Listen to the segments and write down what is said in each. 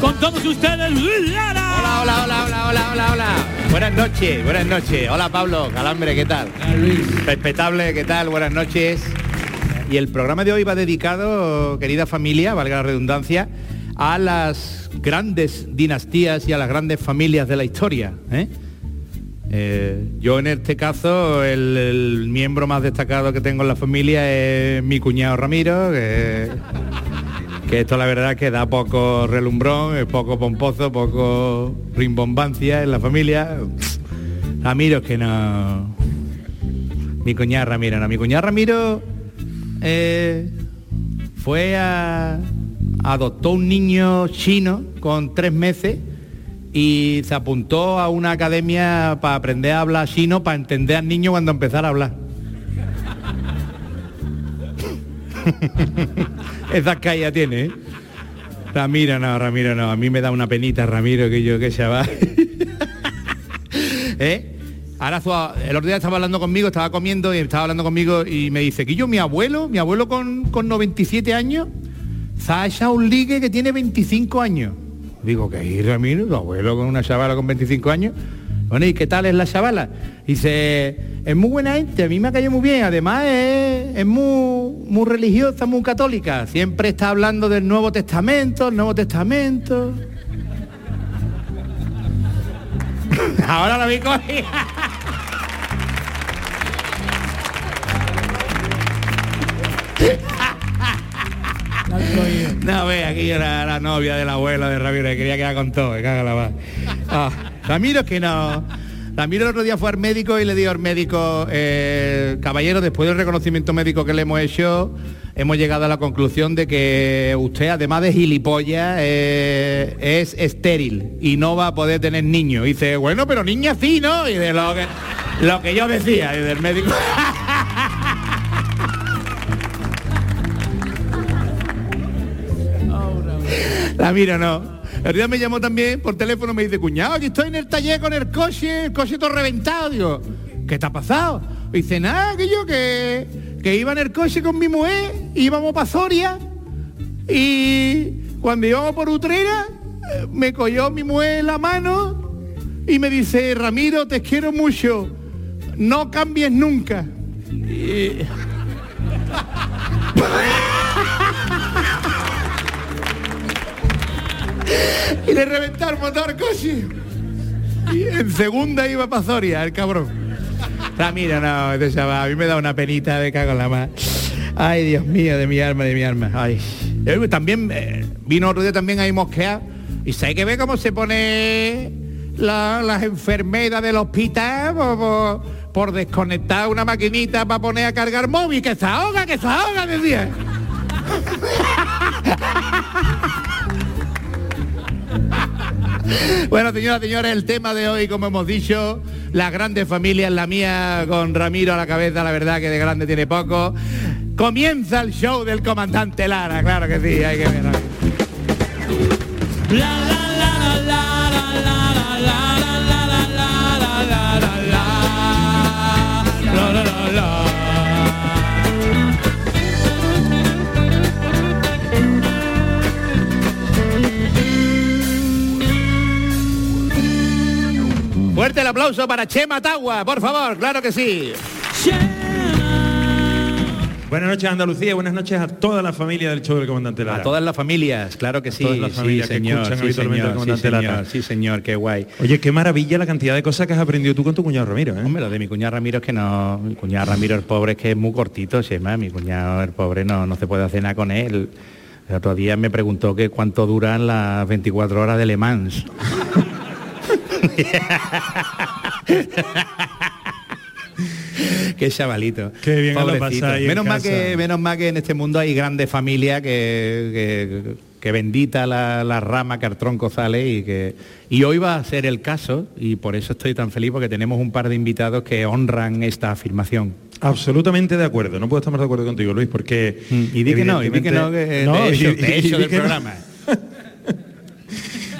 Con todos ustedes, Luis Lara. Hola, hola, hola, hola, hola, hola, hola. Buenas noches, buenas noches. Hola Pablo, Calambre, ¿qué tal? Luis. Respetable, ¿qué tal? Buenas noches. Y el programa de hoy va dedicado, querida familia, valga la redundancia, a las grandes dinastías y a las grandes familias de la historia. ¿eh? Eh, yo en este caso, el, el miembro más destacado que tengo en la familia es mi cuñado Ramiro, que, esto la verdad que da poco relumbrón, poco pomposo, poco rimbombancia en la familia. Ramiro es que no... Mi cuñado Ramiro, no. Mi cuñado Ramiro eh, fue a... Adoptó un niño chino con tres meses y se apuntó a una academia para aprender a hablar chino, para entender al niño cuando empezara a hablar. Esas calles tiene, ¿eh? Ramiro no, Ramiro no, a mí me da una penita Ramiro que yo que chaval. ¿Eh? Ahora el otro día estaba hablando conmigo, estaba comiendo y estaba hablando conmigo y me dice que yo, mi abuelo, mi abuelo con, con 97 años, se ha echado un ligue que tiene 25 años. Digo, que ahí Ramiro, tu abuelo con una chavala con 25 años. Bueno, ¿y qué tal es la chavala? Dice, es muy buena gente, a mí me ha caído muy bien, además es, es muy, muy religiosa, muy católica. Siempre está hablando del Nuevo Testamento, el Nuevo Testamento. Ahora lo vi cogido. No, ve, aquí era la novia del abuelo de Ramiro, que quería quedar con todo, me caga la va. Ah, Ramiro es que no. Ramiro el otro día fue al médico y le dijo al médico, eh, caballero, después del reconocimiento médico que le hemos hecho, hemos llegado a la conclusión de que usted, además de gilipollas, eh, es estéril y no va a poder tener niños. Dice, bueno, pero niña sí, ¿no? Y de lo que, lo que yo decía, y del médico. Ramiro no. El día me llamó también por teléfono, me dice, cuñado, aquí estoy en el taller con el coche, el coche todo reventado. Digo, ¿qué te ha pasado? Dice, nada, que yo que, que iba en el coche con mi mujer, íbamos para Soria, y cuando íbamos por Utrera, eh, me cogió mi mujer la mano y me dice, Ramiro, te quiero mucho, no cambies nunca. y le reventaron motor al coche. Y en segunda iba para Soria, el cabrón. Ramiro, no, este chaval, a mí me da una penita de cago en la mar. Ay, Dios mío, de mi alma, de mi alma. Ay. También eh, vino otro día también ahí mosquear. Y hay que ver cómo se pone la- las enfermeras del hospital por, por- por desconectar una maquinita para poner a cargar móvil. Que se ahoga, que se ahoga, decía. Bueno, señoras, señores, el tema de hoy, como hemos dicho, las grandes familias, la mía con Ramiro a la cabeza, la verdad que de grande tiene poco. Comienza el show del comandante Lara, claro que sí, hay que ver. Fuerte el aplauso para Chema Tagua, por favor, claro que sí. Buenas noches Andalucía, buenas noches a toda la familia del show del comandante Lara. A todas las familias, claro que sí, Todas las sí, que señor, escuchan sí, habitualmente al señor, sí, comandante Lara. señor, sí, señor, qué guay. Oye, qué maravilla la cantidad de cosas que has aprendido tú con tu cuñado Ramiro, ¿eh? Hombre, lo de mi cuñado Ramiro es que no, mi cuñado Ramiro el pobre es que es muy cortito, Chema, mi cuñado el pobre no, no se puede hacer nada con él. El otro día me preguntó que cuánto duran las 24 horas de Le Mans. Qué chavalito. Qué bien lo pasáis menos mal que menos mal que en este mundo hay grandes familias que, que- que bendita la, la rama que al tronco sale y que y hoy va a ser el caso y por eso estoy tan feliz porque tenemos un par de invitados que honran esta afirmación. Absolutamente de acuerdo. No puedo estar más de acuerdo contigo, Luis, porque... Y di que no, y di que no, que No, te y- echo, y- te y echo di del no.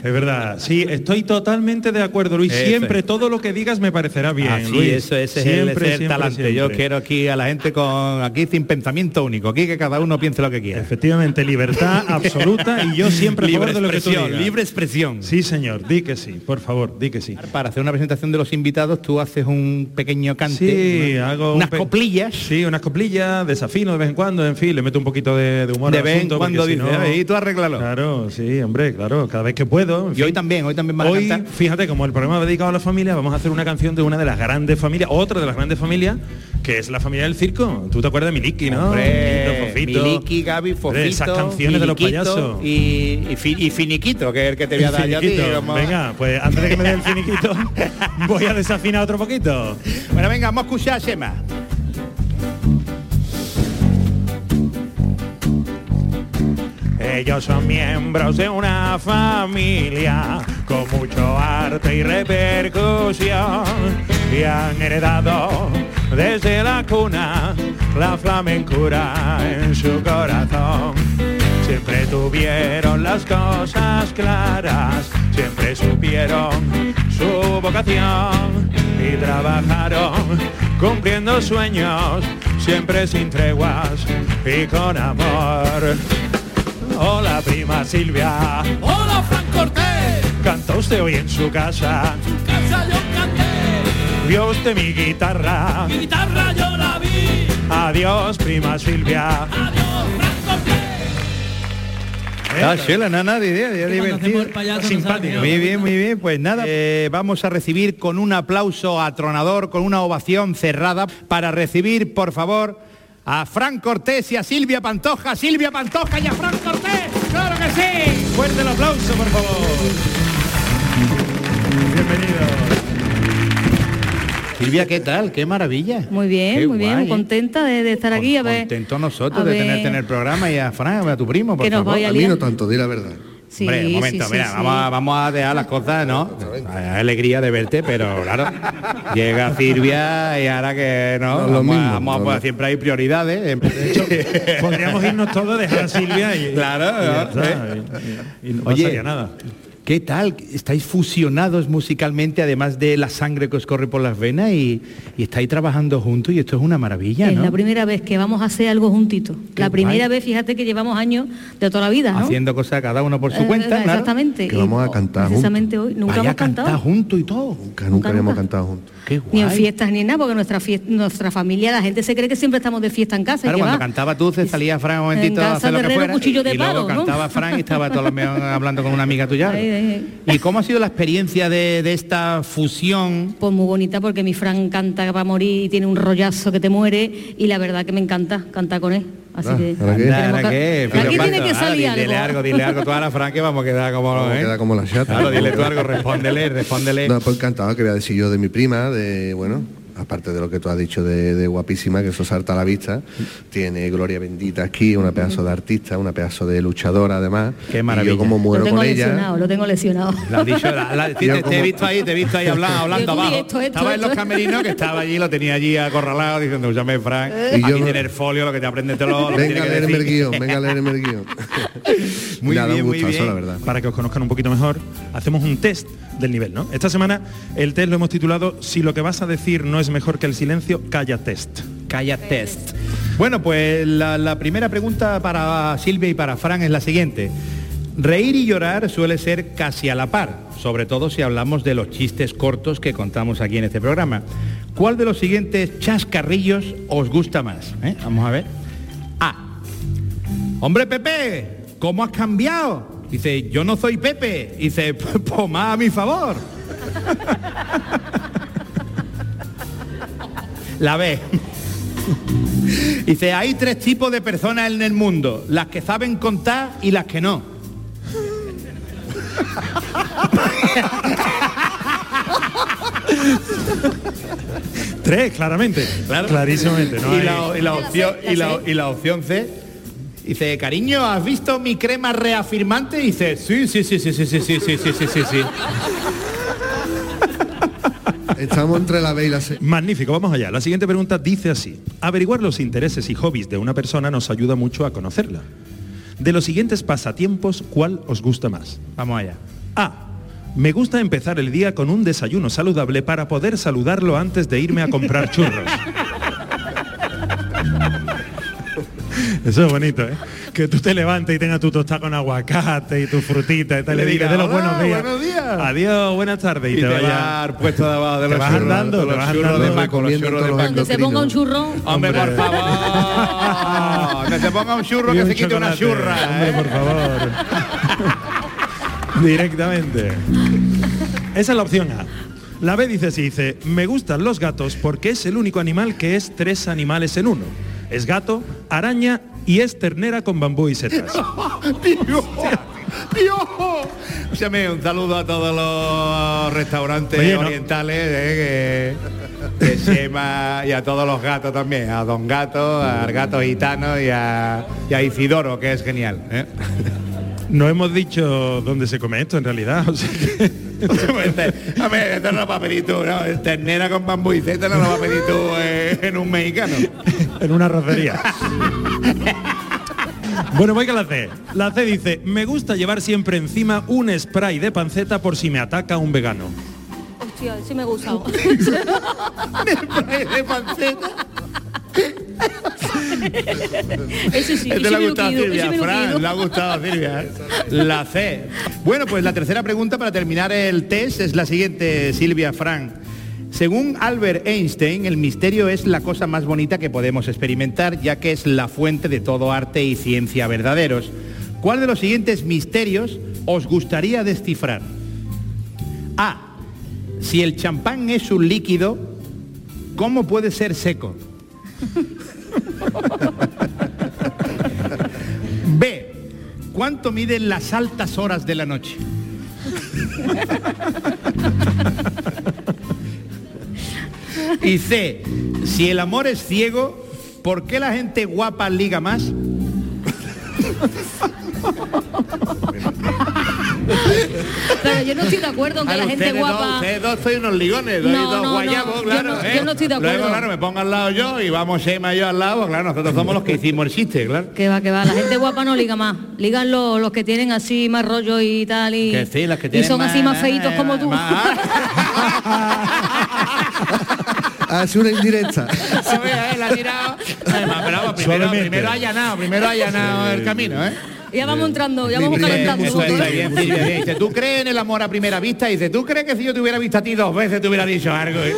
Es verdad, sí, estoy totalmente de acuerdo, Luis. Siempre todo lo que digas me parecerá bien. Así, Luis. eso, ese es el Siempre, ser siempre, talante. Yo quiero aquí a la gente con aquí sin pensamiento único, aquí que cada uno piense lo que quiera. Efectivamente, libertad absoluta y yo siempre libre de lo que tú digas. libre expresión. Sí, señor, di que sí, por favor, di que sí. Para hacer una presentación de los invitados, tú haces un pequeño cante, Sí, hago un unas coplillas. Sí, unas coplillas, desafino de vez en cuando, en fin, le meto un poquito de, de humor De vez en cuando si dice, no- "A ver, y tú arréglalo". Claro, sí, hombre, claro, cada vez que puedo. En Y hoy también, hoy también vas a Hoy, cantar. fíjate, como el programa va dedicado a la familia, vamos a hacer una canción de una de las grandes familias, otra de las grandes familias, que es la familia del circo. ¿Tú te acuerdas de Miliki, no? Hombre, Fofito. Miliki, Gaby, Fofito, Esas canciones de los payasos. Y, y, fi- y Finiquito, que es el que te voy a dar yo Venga, pues antes de que me dé el finiquito, voy a desafinar otro poquito. Bueno, venga, vamos a escuchar a Shema. Ellos son miembros de una familia con mucho arte y repercusión y han heredado desde la cuna la flamencura en su corazón. Siempre tuvieron las cosas claras, siempre supieron su vocación y trabajaron cumpliendo sueños, siempre sin treguas y con amor. Hola prima Silvia, Hola, Fran Cortés. canta usted hoy en su casa, Casa yo canté. vio usted mi guitarra, Mi guitarra yo la vi. adiós prima Silvia. Adiós, Fran Cortés. Ah, sí, la nana de idea, divertido. Simpático. Muy bien, muy bien. Pues nada, eh, vamos a recibir con un aplauso atronador, con una ovación cerrada, para recibir, por favor, a Fran Cortés y a Silvia Pantoja. Silvia Pantoja y a Fran Cortés. ¡Claro que sí! Fuerte el aplauso, por favor. Bienvenido. Silvia, ¿qué tal? ¡Qué maravilla! Muy bien, Qué muy bien, guay, muy contenta de, de estar aquí. A ver, Contento nosotros a de ver, tenerte en el programa y a Fran, a tu primo, por Que nos favor. vaya A mí no tanto, di la verdad. Sí, Hombre, un sí, momento, sí, mira, sí. Vamos, a, vamos a dejar las cosas, ¿no? Hay alegría de verte, pero claro, llega Silvia y ahora que no, No, lo vamos, a- mismo, vamos a- no, no. siempre hay prioridades. Podríamos irnos todos, dejar a Silvia y... Claro, y ya ¿no? está, y- y- y no Oye, pasaría nada. ¿Qué tal? Estáis fusionados musicalmente, además de la sangre que os corre por las venas y, y estáis trabajando juntos y esto es una maravilla, Es ¿no? la primera vez que vamos a hacer algo juntito. Qué la primera vez, fíjate que llevamos años de toda la vida, ¿no? Haciendo cosas cada uno por su Eh, cuenta, claro. Exactamente. Que vamos a Y, cantar Precisamente hoy. Nunca Vaya hemos cantado. juntos y todo. Nunca, nunca habíamos nunca. cantado juntos. Qué guay. Ni en fiestas ni en nada, porque nuestra fiesta, nuestra familia, la gente se cree que siempre estamos de fiesta en casa. Claro, y que cuando va. cantaba tú, se salía Fran un momentito En a hacer lo que fuera. cuchillo de y luego palo, ¿no? cantaba Fran y estaba todo lo hablando con una amiga tuya. Ahí, ¿Y cómo ha sido la experiencia de, de esta fusión? Pues muy bonita porque mi Fran canta va a morir y tiene un rollazo que te muere y la verdad que me encanta cantar con él. Así Ah, que ¿ahora qué? tenemos ¿Ahora que- qué? aquí tiene que salir Dile algo, dile algo tú a la Fran que vamos a quedar como... Vamos ¿eh? quedar como la chata. Claro, dile tú algo, respóndele, respóndele. No, pues encantado que voy a decir yo de mi prima, de, bueno, aparte de lo que tú has dicho de, de guapísima, que eso salta a la vista, tiene Gloria Bendita aquí, una pedazo de artista, una pedazo de luchadora además. Qué Y maravilla. yo como Lo muero tengo con lesionado, ella. lo tengo lesionado. Lo has dicho, la- la- te, Yo te he como- visto ahí, te he visto ahí hablando, hablando abajo. esto, esto, estaba en los esto. camerinos que estaba allí, lo tenía allí acorralado diciendo, llame Fran, Y aquí yo no- el folio, lo que te aprende te lo, lo Venga a leerme el guion, venga a leerme el guion. Muy Nada, bien, un muy bien. la verdad. Para que os conozcan un poquito mejor, hacemos un test del nivel, ¿no? Esta semana el test lo hemos titulado Si lo que vas a decir no es mejor que el silencio, calla test. Calla test. Bueno, pues la, la primera pregunta para Silvia y para Fran es la siguiente. Reír y llorar suele ser casi a la par, sobre todo si hablamos de los chistes cortos que contamos aquí en este programa. ¿Cuál de los siguientes chascarrillos os gusta más? eh? Vamos a ver. A. Hombre Pepe, ¿cómo has cambiado? Dice, yo no soy Pepe. Dice, pues más a mi favor. La B. Dice, hay tres tipos de personas en el mundo, las que saben contar y las que no. Tres, claramente. Clarísimamente. ¿no? y, hay- la, y la opción, y, la, y la opción C, Dice, cariño, ¿has visto mi crema reafirmante? Dice, sí, sí, sí, sí, sí, sí, sí, sí, sí, sí, sí, sí. Estamos entre la B y la C. Magnífico, vamos allá. La siguiente pregunta dice así. Averiguar los intereses y hobbies de una persona nos ayuda mucho a conocerla. De los siguientes pasatiempos, ¿cuál os gusta más? Vamos allá. A. Me gusta empezar el día con un desayuno saludable para poder saludarlo antes de irme a comprar churros. Eso es bonito, ¿eh? Que tú te levantes y tengas tu tostada con aguacate y tu frutita y tal, y le digas de los "Hola, buenos días. buenos días". Adiós, buenas tardes. Y, Y te, te vaya. va al puesto de abajo de Te los vas churros, andando, de te los vas churros andando. de Paco, los Comiendo churros de todos los Paco. Cuando se ponga un churro, Hombre, por favor. Que se ponga un churro Y que un se quite una churra. Hombre, ¿eh? por favor. Directamente. Esa es la opción A. La B dice así, dice, me gustan los gatos porque es el único animal que es tres animales en uno. Es gato, araña y es ternera con bambú y setas. ¡Tío! ¡Tío! Escúchame, un saludo a todos los restaurantes Oye, no. orientales eh, que, que Sema y a todos los gatos también, a Don Gato, al gato gitano y a, y a Isidoro, que es genial. ¿eh? No hemos dicho dónde se come esto en realidad. o sea que- a ver, esto no lo vas a pedir tú, ¿no? Ternera con bambú y zeta no lo vas a pedir tú eh, en un mexicano. en una rocería. Bueno, voy con la C. La C dice, me gusta llevar siempre encima un spray de panceta por si me ataca un vegano. hostia, sí me ha gustado. de panceta. Eso sí, eso le ha gustado Silvia, Fran, le ha gustado a Silvia. ¿eh? La C. Bueno, pues la tercera pregunta para terminar el test es la siguiente, Silvia, Fran. Según Albert Einstein, el misterio es la cosa más bonita que podemos experimentar, ya que es la fuente de todo arte y ciencia verdaderos. ¿Cuál de los siguientes misterios os gustaría descifrar? A. Si el champán es un líquido, ¿cómo puede ser seco? B. ¿Cuánto miden las altas horas de la noche? y C. Si el amor es ciego, ¿por qué la gente guapa liga más? Pero yo no estoy de acuerdo en que Ah, la gente dos- guapa... ustedes dos sois unos ligones, dos, No, dos no, guayabos, no, yo claro. no- ¿eh? yo no estoy de acuerdo. Luego, claro, me pongo al lado yo y vamos Emma y yo al lado, claro, nosotros somos los que hicimos el chiste, claro. Que va, que va, la gente guapa no liga más. Ligan los, los que tienen así más rollo y tal y, Que sí, las que y tienen son así más feitos como tú. más- Hace una indirecta. La tirado. Primero, primero ha allanado, primero ha allanado el camino, ¿eh? ya vamos entrando, ya vamos calentando. Eso está bien, Silvia, bien. Dice, ¿tú crees en el amor a primera vista? Y dice, ¿tú crees que si yo te hubiera visto a ti dos veces te hubiera dicho algo?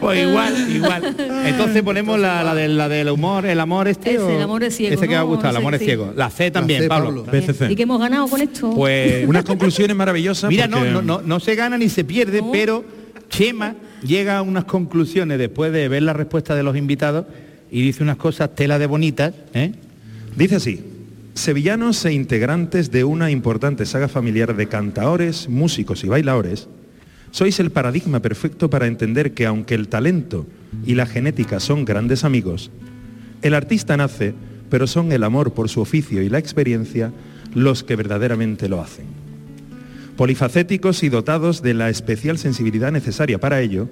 Pues igual, igual. Entonces ponemos la, la, del, la del humor, el amor este. Ese, o- el amor es ciego, Ese que me ha ¿no? gustado, el amor es qué. ciego. La C también, C, Pablo. Pablo. BCC. ¿Y que hemos ganado con esto? Pues Unas conclusiones maravillosas. Mira, no, porque- no, no, no se gana ni se pierde, No. pero Chema llega a unas conclusiones después de ver la respuesta de los invitados y dice unas cosas tela de bonitas, ¿eh? Dice así, sevillanos e integrantes de una importante saga familiar de cantaores, músicos y bailadores, sois el paradigma perfecto para entender que aunque el talento y la genética son grandes amigos, el artista nace, pero son el amor por su oficio y la experiencia los que verdaderamente lo hacen. Polifacéticos y dotados de la especial sensibilidad necesaria para ello,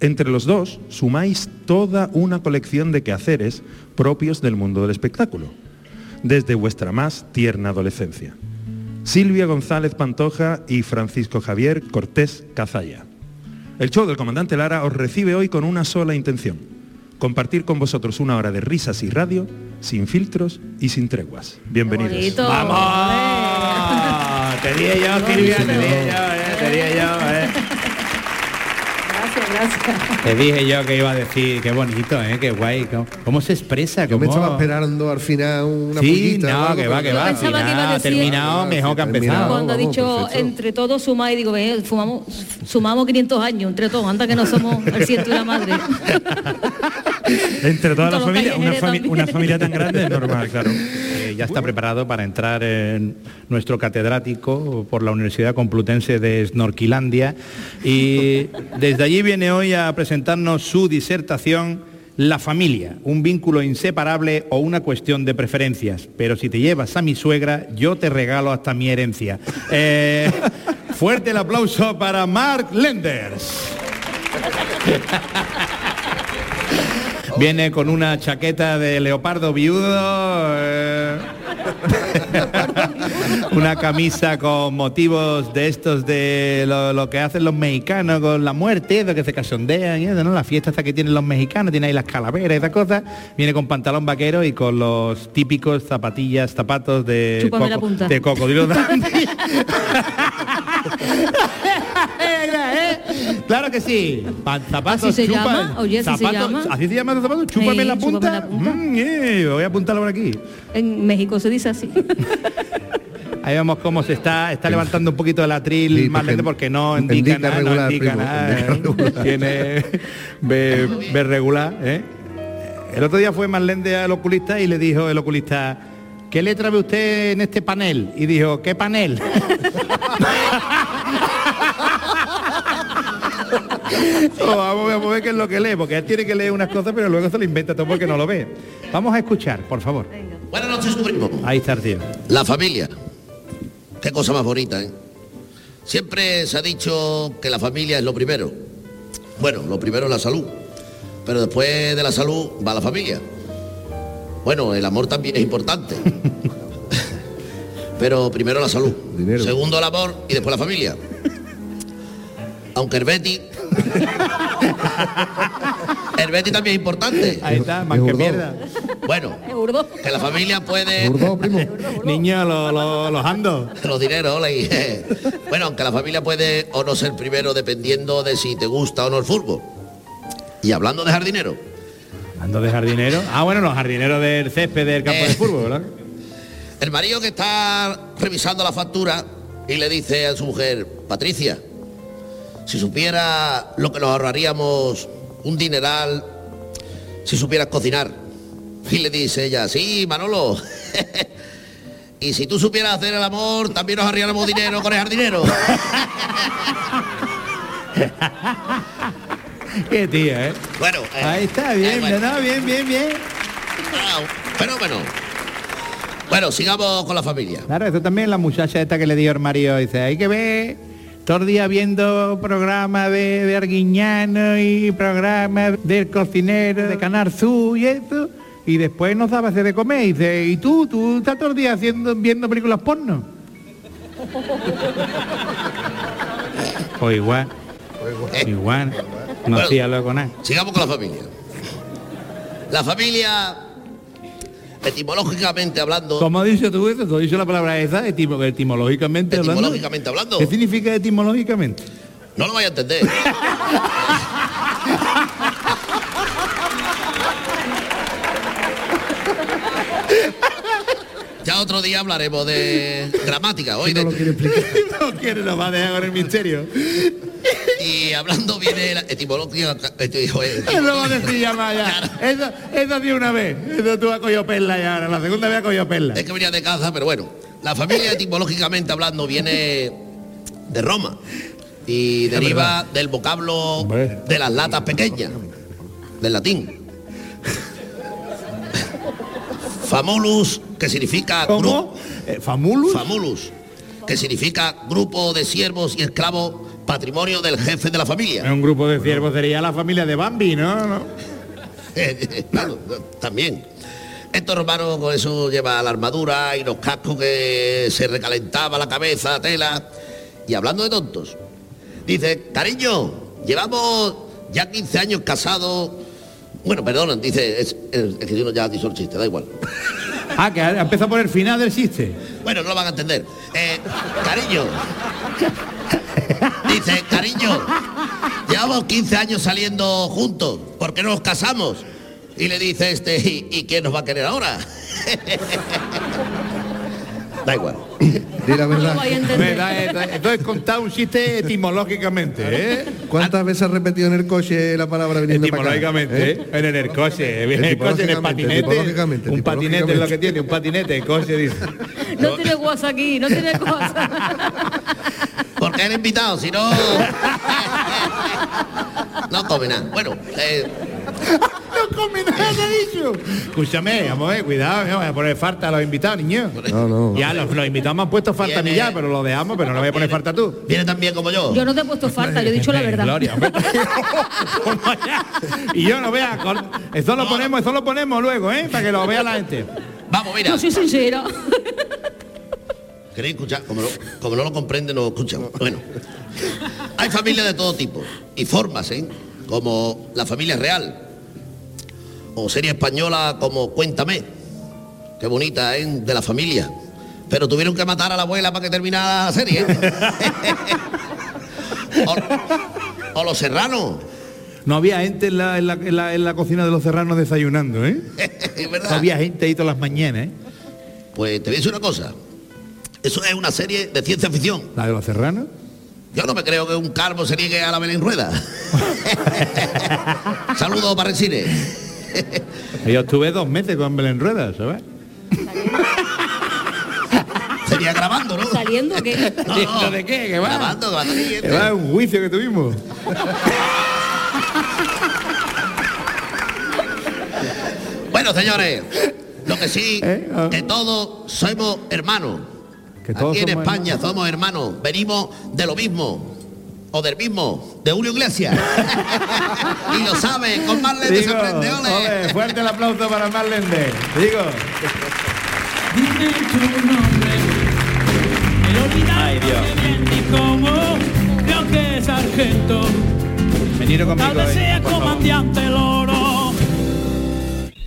entre los dos sumáis toda una colección de quehaceres propios del mundo del espectáculo, desde vuestra más tierna adolescencia. Silvia González Pantoja y Francisco Javier Cortés Cazalla. El show del comandante Lara os recibe hoy con una sola intención, compartir con vosotros una hora de risas y radio, sin filtros y sin treguas. Bienvenidos. ¡Vamos! Te dije yo, Silvia, te dije yo, ¿eh? Te dije yo, ¿eh? Gracias. Te dije yo que iba a decir, qué bonito, ¿eh? Qué guay. ¿Cómo, cómo se expresa? Yo me ¿Cómo- estaba esperando al final una Sí, no, algo, que va, que va. Al pensaba que final iba a ha decir- terminado mejor que empezado. Cuando ha dicho perfecto. entre todos sumamos, digo, "Ve, sumamos, sumamos 500 años, entre todos, anda que no somos el ciento la madre. Entre toda la familia, una, callejeros fami- también. una familia tan grande es normal, claro. Que ya está preparado para entrar en nuestro catedrático por la Universidad Complutense de Snorquilandia y desde allí viene hoy a presentarnos su disertación La familia, un vínculo inseparable o una cuestión de preferencias. Pero si te llevas a mi suegra, yo te regalo hasta mi herencia. Eh, fuerte el aplauso para Mark Lenders. Viene con una chaqueta de leopardo viudo, eh, una camisa con motivos de estos de lo, lo que hacen los mexicanos con la muerte, de que se casondean y eso, ¿no? La fiesta esta que tienen los mexicanos, tiene ahí las calaveras y esas cosas. Viene con pantalón vaquero y con los típicos zapatillas, zapatos de, punta. de cocodrilo. Claro que sí. Pa- zapatos, Así se chupa- llama, oye, así se zapatos- llama. Así se llama los zapatos. Chúpame la punta. Mm, eh, voy a apuntarlo por aquí. En México se dice así. Ahí vemos cómo se está, está levantando un poquito el atril Sí, más porque lento porque no indica, indica nada, no regular, indica primo, nada, indica ¿eh? regular. Tiene ve, ve regular, ¿eh? El otro día fue Marlende al oculista y le dijo el oculista, ¿qué letra ve usted en este panel? Y dijo, ¿qué panel? Oh, vamos, vamos a ver qué es lo que lee, porque él tiene que leer unas cosas, pero luego se lo inventa todo porque no lo ve. Vamos a escuchar, por favor. Buenas noches, tu primo. Ahí está el tío. La familia. Qué cosa más bonita, ¿eh? Siempre se ha dicho que la familia es lo primero. Bueno, lo primero es la salud. Pero después de la salud va la familia. Bueno, el amor también es importante. Pero primero la salud. Dinero. Segundo el amor y después la familia. Aunque el Betty... el Betty también es importante. Ahí está, más Es que mierda. Bueno, que la familia puede... Burdo, primo. Niño, lo- lo- los ando. Los dineros, hola, y, eh, Bueno, aunque la familia puede o no ser primero dependiendo de si te gusta o no el fútbol. Y hablando de jardinero, Ando de jardinero. Ah, bueno, los jardineros del césped del campo Eh. de fútbol, ¿verdad? el marido que está revisando la factura y le dice a su mujer, Patricia, si supiera lo que nos ahorraríamos un dineral si supieras cocinar. Y le dice ella, sí, Manolo. y si tú supieras hacer el amor, también nos ahorraríamos dinero con el jardinero. Qué tía, ¿eh? Bueno, eh, Ahí está, eh, bien, bueno. ¿verdad? Bien, bien, bien. Ah, fenómeno. Bueno, sigamos con la familia. Claro, eso también la muchacha esta que le dio el marido, dice, hay que ver todo el día viendo programas de, de Arguiñano y programas del cocinero de Canal Sur y eso, y después nos daba hacer de comer, y dice, ¿y tú? ¿Tú estás todo el día haciendo, viendo películas porno? o igual, igual, no Bueno. hacía luego nada. Sigamos con la familia. La familia, etimológicamente hablando, ¿Cómo dices tú eso? ¿Tú has dicho la palabra esa? Etimo- etimológicamente hablando. etimológicamente hablando, ¿Qué significa etimológicamente? no lo vaya a entender. Ya otro día hablaremos de gramática, hoy de- no quiere, nos va a dejar con el misterio. y hablando viene la etimología, eti- Eso de una vez. Eso tú has cogido perla ya ahora. La segunda vez has cogido perla. Es que venía de caza, pero bueno. La familia etimológicamente hablando viene de Roma y deriva del vocablo de las latas pequeñas, del latín. Famulus, que significa ¿Cómo? Eh, ¿Famulus? famulus, que significa grupo de siervos y esclavos, patrimonio del jefe de la familia. Un grupo de ciervos sería la familia de Bambi, ¿no? ¿No? Claro, también. Estos romanos con eso lleva la armadura y los cascos que se recalentaba la cabeza, tela. Y hablando de tontos, dice, cariño, llevamos ya 15 años casados. Bueno, perdonan, dice, es, es- es que yo no ya dicho el chiste, da igual. Ah, que ha empezado por el final del chiste. Bueno, no lo van a entender. Eh, cariño. Dice, cariño, llevamos 15 años saliendo juntos, ¿por qué no nos casamos? Y le dice este, ¿y, y quién nos va a querer ahora? Da igual. Di la No lo verdad. vais a entender. Verdad, esto- Esto es contar un chiste etimológicamente, ¿eh? ¿Cuántas veces has repetido en el coche la palabra viniendo para acá? Etimológicamente, ¿eh? En el coche, en el coche, en el patinete. Etimológicamente, Un patinete es lo que tiene, un patinete, el coche dice. No tiene guasa aquí, no tiene guasa. Porque era invitado, si no. No come nada. Bueno, eh, No come nada, he dicho. Escúchame, vamos, eh, cuidado, no voy a poner falta a los invitados, niño. No, no. Ya, los, los invitados me han puesto falta a mí ya, pero lo dejamos, pero no voy a poner falta tú. viene tan bien como yo. Yo no te he puesto falta, yo he dicho la verdad. Gloria, y yo no vea, con- eso lo ponemos, eso lo ponemos luego, ¿eh? Para que lo vea la gente. Vamos, mira. Yo soy sincera. ¿Queréis escuchar? Como no, como no lo comprende, no escuchan. Bueno, hay familias de todo tipo y formas, ¿eh? Como la familia real o serie española como Cuéntame. Qué bonita, ¿eh? De la familia. Pero tuvieron que matar a la abuela para que terminara la serie. ¿eh? o, o Los Serranos. No había gente en la, en la- en la- en la cocina de los serranos desayunando, ¿eh? Es No había gente ahí todas las mañanas, ¿eh? Pues te voy a decir una cosa. Eso es una serie de ciencia ficción. La de los serranos. Yo no me creo que un calvo se niegue a la Belén Rueda. Saludos para Resines. Yo estuve dos meses con Belén Rueda, ¿sabes? Sería grabando, ¿no? ¿Saliendo qué? No, no. ¿Lo de qué? ¿Qué va? Grabando, va salir, Que va, un juicio que tuvimos. Bueno, señores, lo que sí, ¿Eh? Ah. que todos somos hermanos. Que todos Aquí en somos España somos hermanos. Venimos de lo mismo. O del mismo, de Julio Iglesias. y lo sabe, con Marlene Digo, sorprende, ole. ole, fuerte el aplauso para Marlene. Digo, Dime tu nombre. El olvidado Ay, Dios. cómo. Creo que es sargento. venid conmigo. Tal vez eh, sea comandante Loro.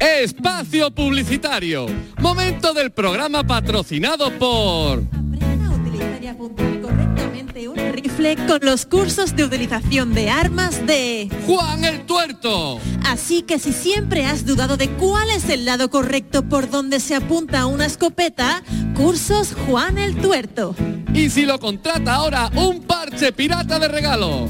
Espacio Publicitario. Momento del programa patrocinado por... Aprenda a utilizar y apuntar correctamente un rifle con los cursos de utilización de armas de... Juan el Tuerto. Así que si siempre has dudado de cuál es el lado correcto por donde se apunta una escopeta, cursos Juan el Tuerto. Y si lo contrata ahora, un parche pirata de regalo.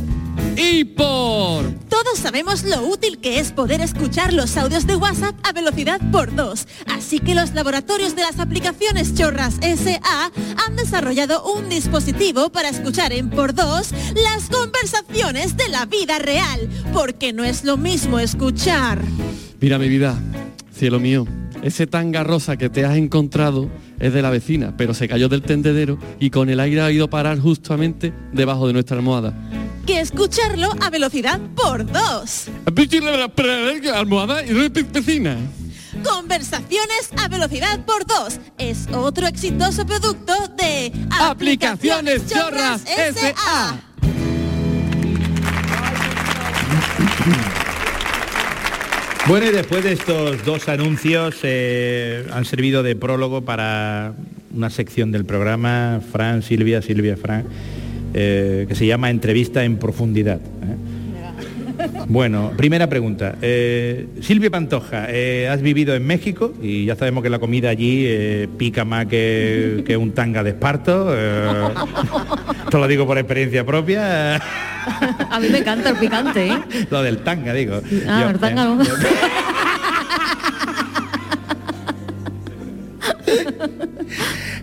Y por... Todos sabemos lo útil que es poder escuchar los audios de WhatsApp a velocidad por dos. Así que los laboratorios de las aplicaciones Chorras SA han desarrollado un dispositivo para escuchar en por dos las conversaciones de la vida real. Porque no es lo mismo escuchar. Mira mi vida, cielo mío, ese tanga rosa que te has encontrado es de la vecina, pero se cayó del tendedero y con el aire ha ido a parar justamente debajo de nuestra almohada. Que escucharlo a velocidad por dos. Almohada y. Conversaciones a velocidad por dos es otro exitoso producto de Aplicaciones Chorras SA. Bueno, y después de estos dos anuncios eh, han servido de prólogo para una sección del programa, Fran, Silvia, Silvia, Fran, eh, que se llama Entrevista en Profundidad. ¿eh? Bueno, primera pregunta. Eh, Silvia Pantoja, eh, has vivido en México y ya sabemos que la comida allí pica más que, que un tanga de esparto. esto lo digo por experiencia propia. A mí me encanta el picante, ¿eh? lo del tanga, digo. Ah, Yo, el tanga.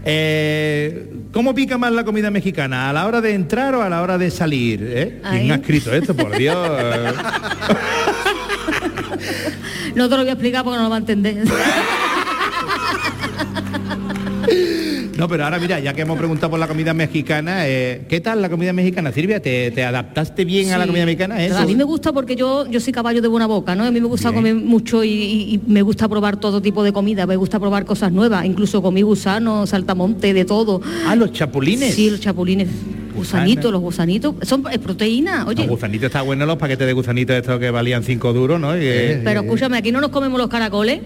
Eh, ¿Cómo pica más la comida mexicana? ¿A la hora de entrar o a la hora de salir? eh? ¿Quién ha escrito esto, por Dios? No te lo voy a explicar porque no lo va a entender. No, pero ahora mira, ya que hemos preguntado por la comida mexicana, eh, ¿qué tal la comida mexicana, Silvia? ¿Te, te adaptaste bien a la comida mexicana? Eso. A mí me gusta porque yo, yo soy caballo de buena boca, ¿no? A mí me gusta Bien. comer mucho y, y- y me gusta probar todo tipo de comida, me gusta probar cosas nuevas, incluso comí gusano, saltamonte, de todo. Ah, los chapulines. Sí, los chapulines. Gusanitos, los gusanitos, son eh, proteína, oye. Los gusanitos está bueno, los paquetes de gusanitos estos que valían cinco duros, ¿no? Y Pero escúchame, aquí no nos comemos los caracoles.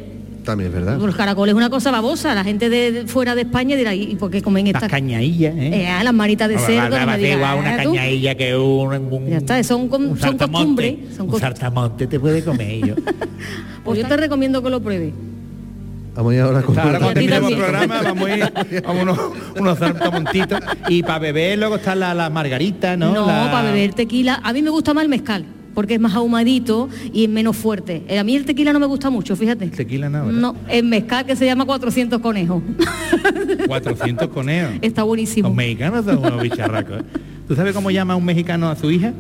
También es verdad. Los caracoles es una cosa babosa. La gente de, de fuera de España dirá, ¿y por qué comen las estas cañaillas, ¿eh? Eh, las manitas de No, va- cerdo? no me digas, una ¿eh, cañailla que un, un- Ya está, son un son costumbres, son un saltamonte te puede comer yo. Pues yo te recomiendo que lo pruebes. Vamos a ir ahora con Ahora cuando terminemos el programa vamos a ir a unos, unos. Y para beber luego están las la margaritas, ¿no? No, La- para beber tequila. A mí me gusta más el mezcal, porque es más ahumadito y es menos fuerte. Eh, A mí el tequila no me gusta mucho, fíjate. Tequila ¿verdad? No, el mezcal que se llama 400 conejos. 400 conejos. Está buenísimo. Los mexicanos son unos bicharracos. ¿eh? ¿Tú sabes cómo llama un mexicano a su hija?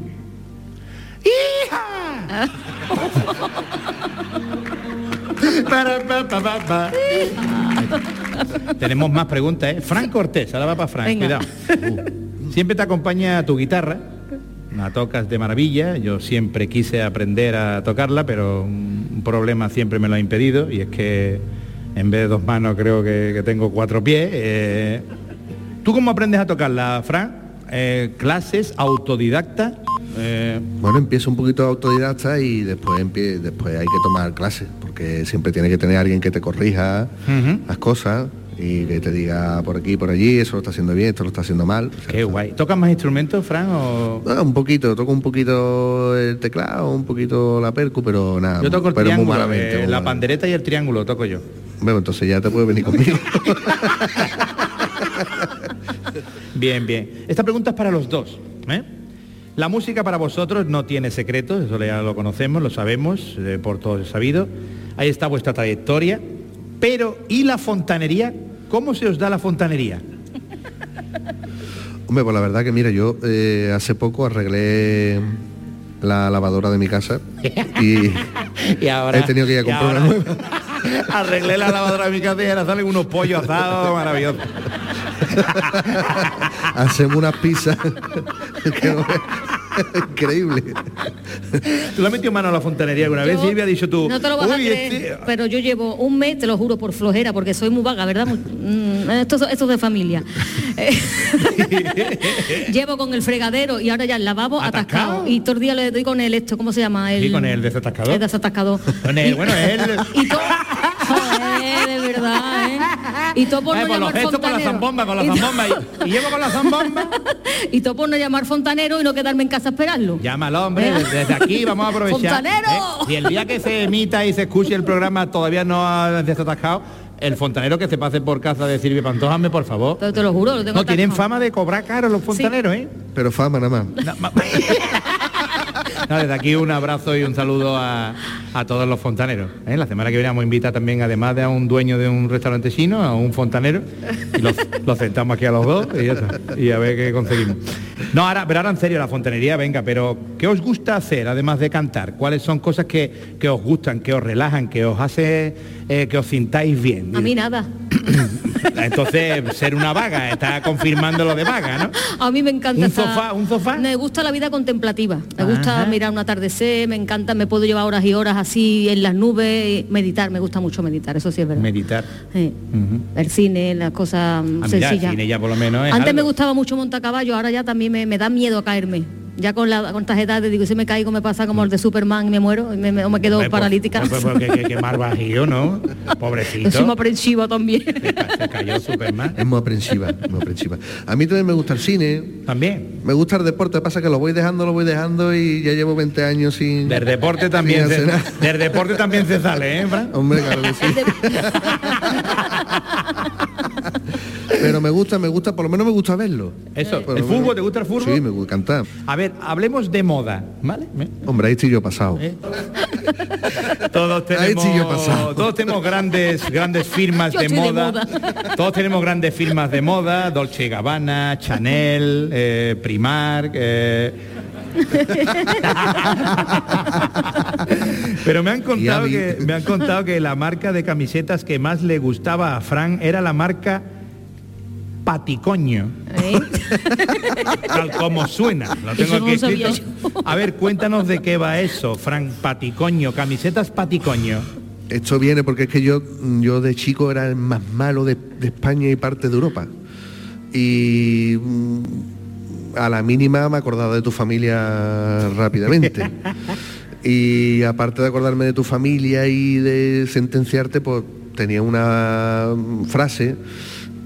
¡Hija! Tenemos más preguntas, ¿eh? Fran Cortés, ahora va para Fran, Venga. cuidado. Siempre te acompaña tu guitarra, la tocas de maravilla, yo siempre quise aprender a tocarla, pero un problema siempre me lo ha impedido y es que en vez de dos manos creo que, que tengo cuatro pies. eh. ¿Tú cómo aprendes a tocarla, Fran? Eh, ¿Clases, autodidacta? Eh, Bueno, empiezo un poquito autodidacta y después empie- después hay que tomar clases, porque siempre tiene que tener alguien que te corrija las cosas y que te diga por aquí, por allí, eso lo está haciendo bien, esto lo está haciendo mal. O sea, qué guay. ¿Tocas más instrumentos, Fran? O... ah, un poquito, toco un poquito el teclado, un poquito la percu, pero nada. Yo toco el pero muy malamente, eh, muy la malamente. pandereta y el triángulo toco yo. Bueno, entonces ya te puedes venir conmigo. Bien, bien. Esta pregunta es para los dos. ¿eh? La música para vosotros no tiene secretos, eso ya lo conocemos, lo sabemos, eh, por todos sabido. Ahí está vuestra trayectoria. Pero, ¿y la fontanería? ¿Cómo se os da la fontanería? Hombre, pues la verdad que mira, yo eh, hace poco arreglé la lavadora de mi casa y Y ahora he tenido que ir a comprar una nueva. Arreglé la lavadora de mi casa y ahora salen unos pollos asados maravillosos. Hacemos unas pizzas increíble. ¿Tú le has metido mano a la fontanería alguna vez? Yo- Silvia ha dicho tú. No te lo vas a "Uy, creer, este- pero yo llevo un mes, te lo juro, por flojera, porque soy muy vaga, ¿verdad? Mm, Esto, esto es de familia. Llevo con el fregadero y ahora ya el lavabo ¿Atascado? atascado. Y todo el día le doy con el esto, ¿cómo se llama? El, Sí, con el desatascador. El desatascador. Con el- Y- bueno, él... Y todo... Joder, de verdad, ¿eh? Y todo por Ay, no con los llamar gestos con la fontanero. zambomba, con la Y to- zambomba. Y, y llevo con la zambomba. y todo por no llamar fontanero y no quedarme en casa a esperarlo. Llámalo, hombre, Vea. desde aquí vamos a aprovechar. ¡Fontanero! ¿eh? Si el día que se emita y se escuche el programa todavía no ha desatascado, el fontanero que se pase por casa de Silvia Pantoja, hazme por favor. Te, te lo juro, lo tengo No, tienen fama de cobrar caro los fontaneros, ¿eh? Pero fama nada más. Desde aquí un abrazo y un saludo a, a todos los fontaneros. ¿eh? La semana que viene vamos a invitar también, además de a un dueño de un restaurante chino, a un fontanero. Y los, sentamos aquí a los dos y a ver qué conseguimos. No, ahora, pero ahora en serio, la fontanería, venga, pero ¿qué os gusta hacer además de cantar? ¿Cuáles son cosas que, que os gustan, que os relajan, que os hace eh, que os sintáis bien? A mí nada. Entonces, ser una vaga, está confirmando lo de vaga, ¿no? A mí me encanta ¿Un sofá- un sofá? Me gusta la vida contemplativa. Me gusta Ajá. mirar un atardecer, me encanta, me puedo llevar horas y horas así en las nubes, meditar, me gusta mucho meditar, eso sí es verdad. Meditar. Sí. El cine, las cosas Ah, el sencillas. cine ya por lo menos es Antes me gustaba mucho montar caballo, ahora ya también me, me da miedo a caerme. Ya con, la, con estas edades digo, si me caigo me pasa como el de Superman y me muero, y me, me- o me quedo Pues, paralítica. pues, pues, pues, que, que, que mar bajío, ¿no? Pobrecito. soy muy aprensiva también. Se ca- se cayó Superman. Es muy aprensiva, muy aprensiva. A mí también me gusta el cine, También. me gusta el deporte, pasa que lo voy dejando, lo voy dejando y ya llevo 20 años sin... Del deporte también se, del deporte también se sale, ¿eh, Fran? Hombre, claro que sí. Pero me gusta, me gusta, por lo menos me gusta verlo. Eso, Por ¿el fútbol? ¿Te gusta el fútbol? Sí, me gusta cantar. A ver, hablemos de moda, ¿vale? ¿Eh? Hombre, ahí estoy yo pasado. ¿Eh? Todos Ahí sí yo pasado. todos tenemos grandes, grandes firmas de moda. Todos tenemos grandes firmas de moda, Dolce Gabbana, Chanel, eh, Primark. eh. Pero me han contado que me han contado que la marca de camisetas que más le gustaba a Fran era la marca Paticoño. ¿Eh? Tal como suena. Lo tengo aquí escrito. A ver, cuéntanos de qué va eso, Fran Paticoño, camisetas Paticoño. Esto viene porque es que yo, yo de chico era el más malo de, de España y parte de Europa. Y mm, a la mínima me acordaba de tu familia rápidamente. Y aparte de acordarme de tu familia y de sentenciarte, pues tenía una frase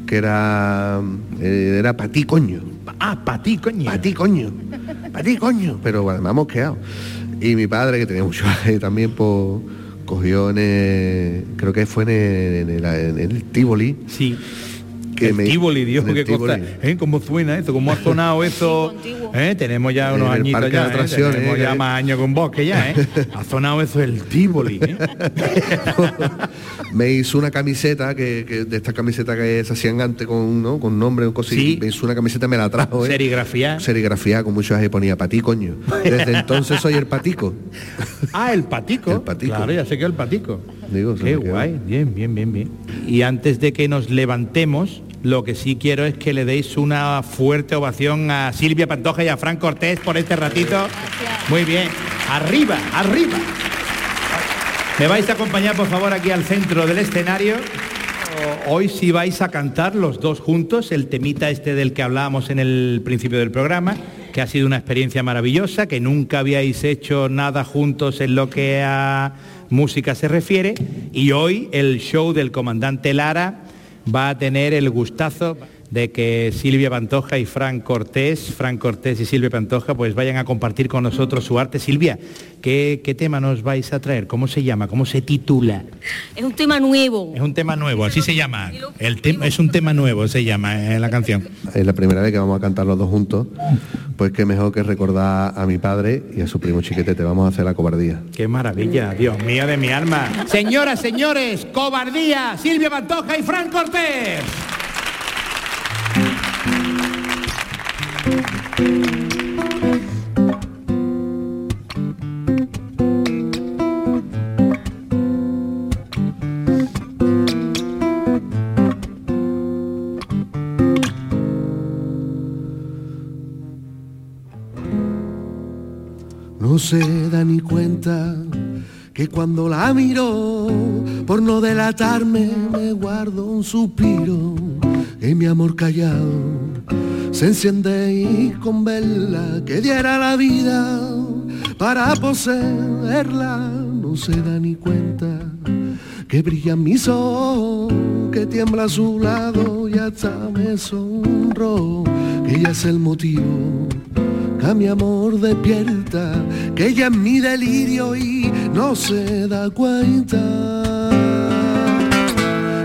que era eh, era para ti coño. Ah, Paticoño. Para ti coño. Para ti coño. Pero además hemos quedado. Y mi padre, que tenía mucho también, pues cogió en el, creo que fue en el, en el, en el Tivoli. Sí. Que el me- Tivoli, Dios, cosa. Tivoli. ¿eh? ¿Cómo suena eso? ¿Cómo ha sonado eso? ¿Eh? Tenemos ya unos el añitos parque ya, de ¿eh? Tenemos ya ¿eh? más años con vos que ya, ¿eh? Ha sonado eso el Tivoli, ¿eh? me hizo una camiseta que, que de estas camisetas que se hacían antes con, ¿no? con nombre o cosas. Sí. Me hizo una camiseta me la trajo, ¿eh? Serigrafía. Serigrafía con muchos ahí ponía para ti, coño. Desde entonces soy el patico. Ah, el patico. El patico. Claro, ya sé que el patico. Digo, Qué guay, bien, bien, bien, bien. Y antes de que nos levantemos, lo que sí quiero es que le deis una fuerte ovación a Silvia Pantoja y a Fran Cortés por este ratito. Muy bien. Arriba, arriba. ¿Me vais a acompañar, por favor, aquí al centro del escenario? Hoy sí vais a cantar los dos juntos el temita este del que hablábamos en el principio del programa, que ha sido una experiencia maravillosa, que nunca habíais hecho nada juntos en lo que a música se refiere. Y hoy el show del comandante Lara va a tener el gustazo de que Silvia Pantoja y Fran Cortés, Fran Cortés y Silvia Pantoja, pues vayan a compartir con nosotros su arte. Silvia, ¿qué, qué tema nos vais a traer? ¿Cómo se llama? ¿Cómo se titula? Es un tema nuevo. Es un tema nuevo, así se llama. El tema es un tema nuevo, se llama en la canción. Es la primera vez que vamos a cantar los dos juntos. Pues qué mejor que recordar a mi padre y a su primo chiquetete. Vamos a hacer la cobardía. Qué maravilla, Dios mío de mi alma. Señoras, señores, cobardía, Silvia Pantoja y Fran Cortés. No se da ni cuenta que cuando la miro, por no delatarme, me guardo un suspiro. Que mi amor callado se enciende y con verla que diera la vida para poseerla. No se da ni cuenta que brillan mis ojos, que tiembla a su lado y hasta me sonro, que ella es el motivo que mi amor despierta, que ella es mi delirio y no se da cuenta.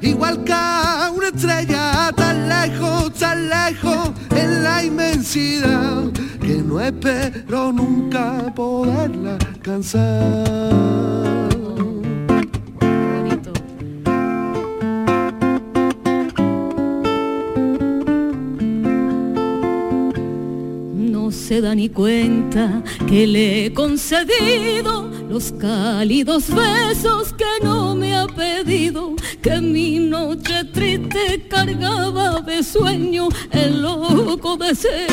igual que una estrella tan lejos, tan lejos en la inmensidad que no espero nunca poderla alcanzar. Se da ni cuenta que le he concedido los cálidos besos que no me ha pedido, que mi noche triste cargaba de sueño, el loco deseo,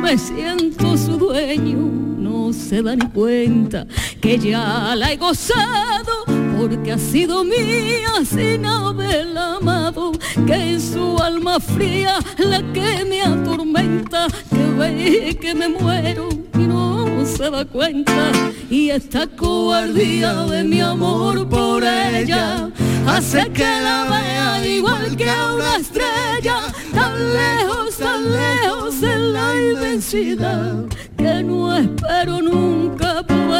me siento su dueño, no se da ni cuenta que ya la he gozado porque ha sido mía sin haberla amado, que es su alma fría la que me atormenta, que ve que me muero y no se da cuenta, y esta cobardía de mi amor por ella hace que la vea igual que a una estrella, tan lejos, tan lejos en la inmensidad, que no espero nunca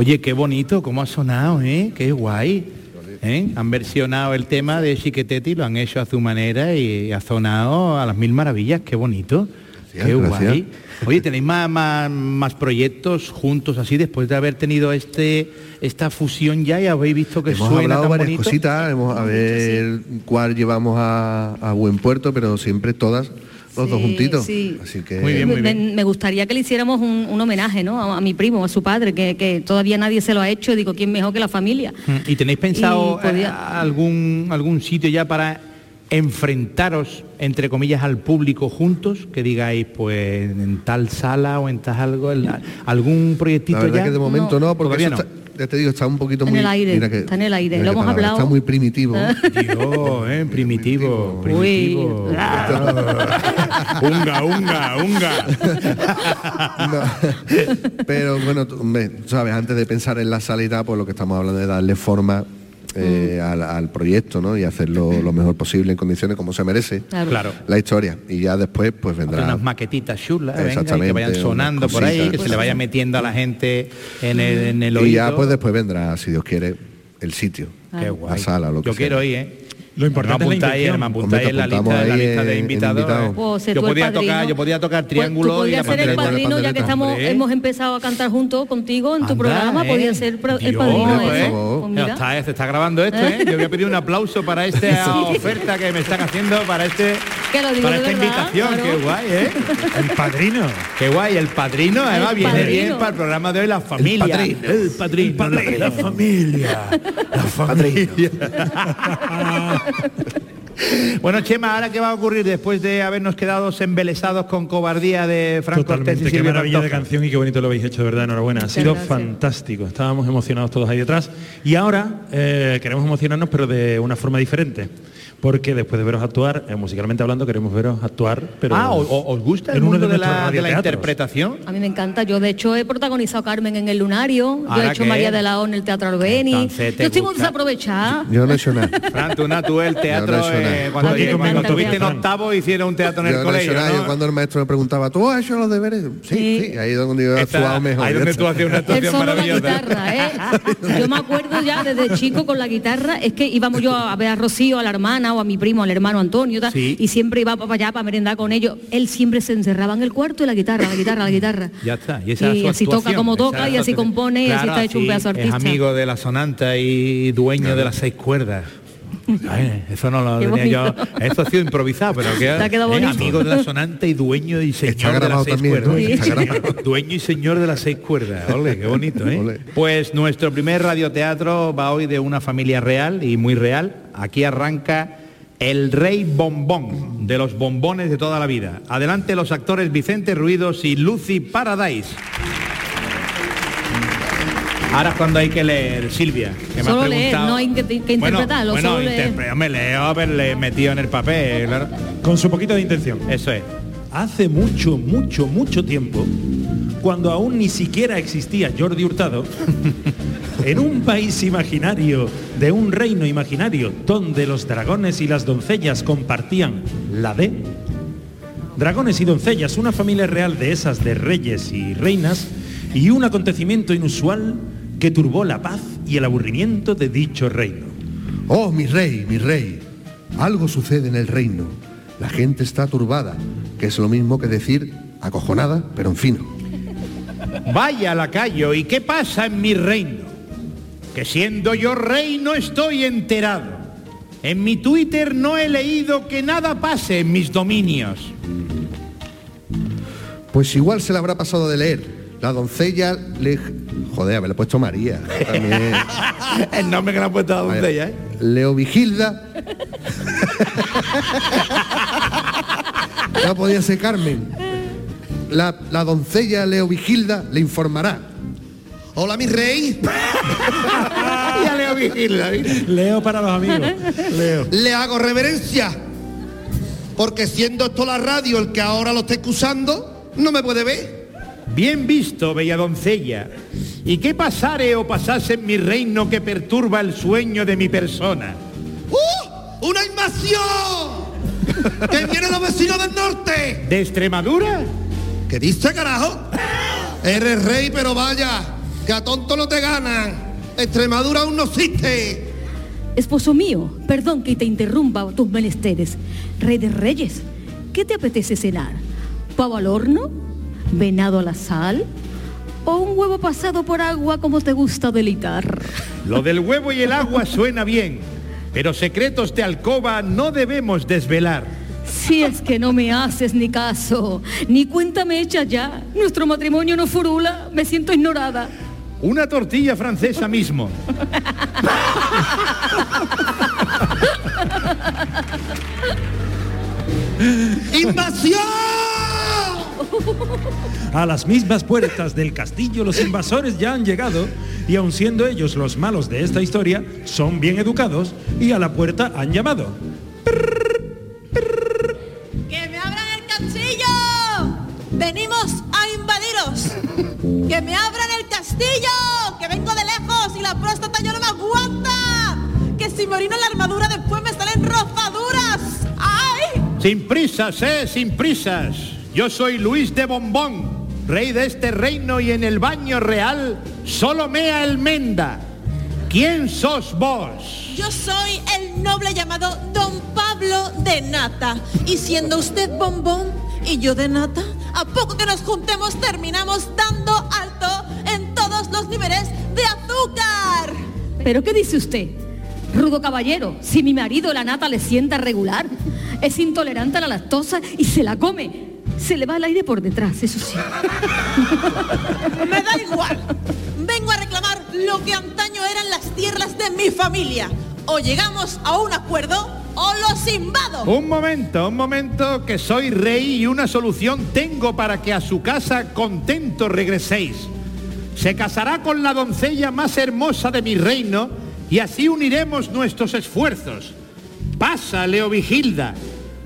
Oye, qué bonito, cómo ha sonado, ¿eh? Qué guay. ¿eh? Han versionado el tema de Chiquetete y lo han hecho a su manera y ha sonado a las mil maravillas, qué bonito. Qué guay. Oye, ¿tenéis más, más, más proyectos juntos así después de haber tenido este esta fusión ya y habéis visto que Hemos suena hablado tan varias bonito? cositas, hemos a ver cuál llevamos a, a buen puerto, pero siempre todas los dos Sí, juntitos. sí. Así que Muy bien, muy me, bien. me gustaría que le hiciéramos un, un homenaje ¿no? a, a mi primo, a su padre, que, que todavía nadie se lo ha hecho. Digo, ¿quién mejor que la familia? Mm, ¿Y tenéis pensado Y podía- eh, algún, algún sitio ya para enfrentaros, entre comillas, al público juntos? Que digáis, pues, en tal sala o en tal algo, en la- algún proyectito la verdad ya. que de momento no, porque eso no. está- ya te digo, está un poquito En muy... el aire, mira que- está en el aire, lo hemos palabra, hablado. Está muy primitivo. Dios, eh, primitivo, primitivo. Uy. unga, unga, unga. No. Pero bueno, tú, sabes, antes de pensar en la tal, pues lo que estamos hablando es darle forma eh, Mm. al, al proyecto, ¿no? Y hacerlo lo mejor posible en condiciones como se merece Claro. La historia. Y ya después, pues Hacer vendrá. unas maquetitas chulas, venga, y que Exactamente, vayan sonando por ahí, que se le vaya metiendo a la gente en el, en el oído. Y ya pues después vendrá, si Dios quiere, el sitio. Qué guay. La sala, lo que Yo sea. quiero ir, ¿eh? Lo importante me es la me en la lista, apuntamos en la ahí lista de invitados. invitado. ¿eh? Pues, yo podía tocar, yo podía tocar Pues triángulo tú y podías la ser el padrino, ya que estamos, hemos empezado a cantar juntos contigo en tu Anda, programa, ¿eh? podías ser el Dios, padrino. pues, ¿eh? Pues mira. está, se está grabando esto, ¿eh? Yo voy a pedir un aplauso para esta oferta que me están haciendo, para este Que lo digo para de esta verdad, invitación. claro. Qué guay, ¿eh? El padrino. Qué guay, el padrino, además viene padrino. bien para el programa de hoy, la familia. padrino. El padrino. La familia. La familia. bueno, Chema, ¿ahora qué va a ocurrir después de habernos quedado embelesados con cobardía de Franco Cortés Totalmente, y qué maravilla de canción y qué bonito lo habéis hecho, de verdad, enhorabuena. Ha sido gracias. fantástico, estábamos emocionados todos ahí detrás. Y ahora eh, queremos emocionarnos, pero de una forma diferente. Porque después de veros actuar, eh, musicalmente hablando, queremos veros actuar, pero Ah, ¿o- o- ¿os gusta el en uno mundo de, nuestros la, de la interpretación? A mí me encanta. Yo, de hecho, he protagonizado Carmen en El Lunario. Yo ¿Ahora he hecho qué? María de la O en el Teatro Albeni. ¿te Yo estoy muy desaprovechada. Yo no he hecho nada. Fran, tú, na, tú el teatro, Yo no eh, cuando, Aquí cuando estuviste en octavo hicieron un teatro en el Yo no colegio, nada. ¿no? Yo cuando el maestro me preguntaba, ¿tú has hecho los deberes? Sí, Sí. sí, ahí es donde yo he actuado mejor. ahí donde tú hacías una actuación maravillosa. ¿eh? Yo me acuerdo ya desde chico con la guitarra, es que íbamos yo a ver a Rocío, a la hermana o a mi primo, al hermano Antonio, tal, Sí. y siempre iba para allá para merendar con ellos. Él siempre se encerraba en el cuarto y la guitarra, la guitarra, la guitarra. Ya está. Y, esa así toca como toca y así compone y así está hecho un pedazo de Es artista. amigo de la sonanta y dueño de las seis cuerdas. Ay, eso no lo tenía yo. Eso ha sido improvisado, pero que ha quedado bonito. amigo de la sonanta y dueño y señor Está de las seis cuerdas. Dueño y señor de las seis cuerdas. Ole, qué bonito, ¿eh? Ole. Pues nuestro primer radioteatro va hoy de una familia real y muy real. Aquí arranca el rey bombón de los bombones de toda la vida. Adelante los actores Vicente Ruidos y Lucy Paradise. Ahora es cuando hay que leer, Silvia, que me Solo has leer, preguntado. no hay que- que interpretarlo, Bueno, solo bueno interpre- hombre, leo haberle metido en el papel, claro. Con su poquito de intención. Eso es. Hace mucho, mucho, mucho tiempo, cuando aún ni siquiera existía Jordi Hurtado, en un país imaginario, de un reino imaginario, donde los dragones y las doncellas compartían la D, dragones y doncellas, una familia real de esas de reyes y reinas, y un acontecimiento inusual que turbó la paz y el aburrimiento de dicho reino. Oh, mi rey, mi rey, algo sucede en el reino. La gente está turbada, que es lo mismo que decir acojonada, pero en fino. Vaya lacayo, ¿y qué pasa en mi reino? Que siendo yo rey no estoy enterado. En mi Twitter no he leído que nada pase en mis dominios. Pues igual se le habrá pasado de leer. La doncella le... Joder, haberle puesto María. También. El nombre que le ha puesto a la doncella, ¿eh? Leo Vigilda. No podía ser Carmen. La, la doncella Leo Vigilda le informará. Hola, mi rey. Ya Leo para los amigos. Leo. Le hago reverencia. Porque siendo esto la radio el que ahora lo esté excusando, no me puede ver. Bien visto, bella doncella. ¿Y qué pasare o pasase en mi reino que perturba el sueño de mi persona? ¡Uh! ¡Una invasión! ¡Que vienen los vecinos del norte! ¿De Extremadura? ¿Qué dice, carajo? Eres rey, pero vaya, que a tonto no te ganan. Extremadura aún no existe. Esposo mío, perdón que te interrumpa tus menesteres. Rey de reyes, ¿qué te apetece cenar? ¿Pavo al horno? ¿Venado a la sal? ¿O un huevo pasado por agua como te gusta delitar? Lo del huevo y el agua suena bien, pero secretos de alcoba no debemos desvelar. Si es que no me haces ni caso, ni cuenta me echa ya. Nuestro matrimonio no furula, me siento ignorada. Una tortilla francesa mismo. ¡Invasión! A las mismas puertas del castillo los invasores ya han llegado y aun siendo ellos los malos de esta historia, son bien educados y a la puerta han llamado. ¡Que me abran el castillo! ¡Venimos a invadiros! ¡Que me abran el castillo! ¡Que vengo de lejos y la próstata ya no me aguanta! ¡Que si me orino en la armadura después me salen rozaduras! ¡Ay! Sin prisas, eh, sin prisas. Yo soy Luis de Bombón, rey de este reino y en el baño real solo mea el menda. ¿Quién sos vos? Yo soy el noble llamado Don Pablo de Nata. Y siendo usted bombón y yo de nata, a poco que nos juntemos terminamos dando alto los niveles de azúcar. ¿Pero qué dice usted? Rudo caballero, si mi marido la nata le sienta regular, es intolerante a la lactosa y se la come. Se le va el aire por detrás, eso sí. Me da igual. Vengo a reclamar lo que antaño eran las tierras de mi familia. O llegamos a un acuerdo o los invado. Un momento, un momento, que soy rey y una solución tengo para que a su casa contento regreséis. Se casará con la doncella más hermosa de mi reino y así uniremos nuestros esfuerzos. Pasa, Leo Vigilda,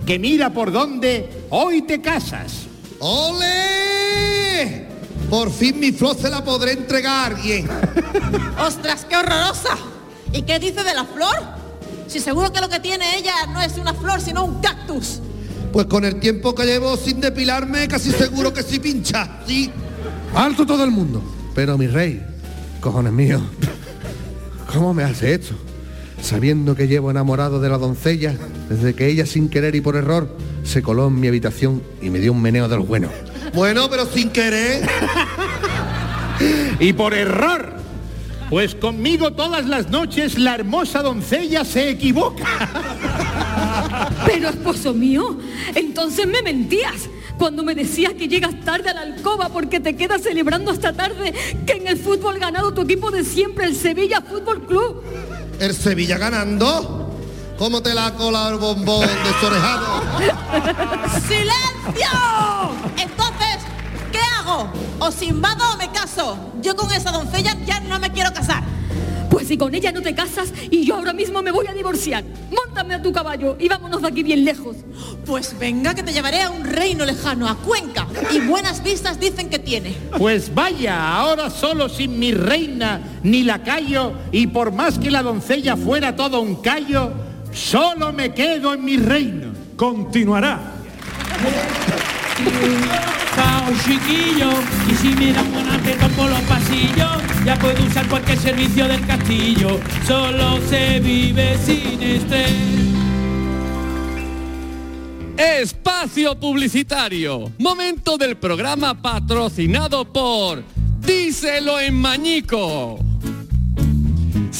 que mira por dónde hoy te casas. ¡Ole! Por fin mi flor se la podré entregar bien. ¡Ostras, qué horrorosa! ¿Y qué dice de la flor? Si seguro que lo que tiene ella no es una flor, sino un cactus. Pues con el tiempo que llevo sin depilarme, casi seguro que sí pincha. Sí. Alto todo el mundo. Pero mi rey, cojones míos, ¿cómo me hace esto? Sabiendo que llevo enamorado de la doncella, desde que ella sin querer y por error se coló en mi habitación y me dio un meneo de los buenos. Bueno, pero sin querer. Y por error. Pues conmigo todas las noches la hermosa doncella se equivoca. Pero esposo mío, entonces me mentías cuando me decías que llegas tarde a la alcoba porque te quedas celebrando esta tarde que en el fútbol ganado tu equipo de siempre, el Sevilla Fútbol Club. ¿El Sevilla ganando? ¿Cómo te la cola el bombón desorejado? ¡Silencio! Entonces, ¿qué hago? ¿Os invado o me caso? Yo con esa doncella ya no me quiero casar. Pues si con ella no te casas y yo ahora mismo me voy a divorciar, móntame a tu caballo y vámonos de aquí bien lejos. Pues venga que te llevaré a un reino lejano, a Cuenca. Y buenas vistas dicen que tiene. Pues vaya, ahora solo sin mi reina ni lacayo y por más que la doncella fuera todo un callo, solo me quedo en mi reino. Continuará. Chiquillo, y si me dan buena por los pasillos, ya puedo usar cualquier servicio del castillo, solo se vive sin estrés. Espacio publicitario. Momento del programa patrocinado por Díselo en Mañico.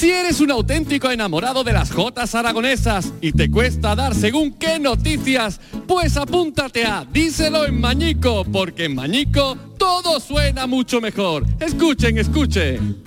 Si eres un auténtico enamorado de las jotas aragonesas y te cuesta dar según qué noticias, pues apúntate a Díselo en Mañico, porque en Mañico todo suena mucho mejor. Escuchen, escuchen.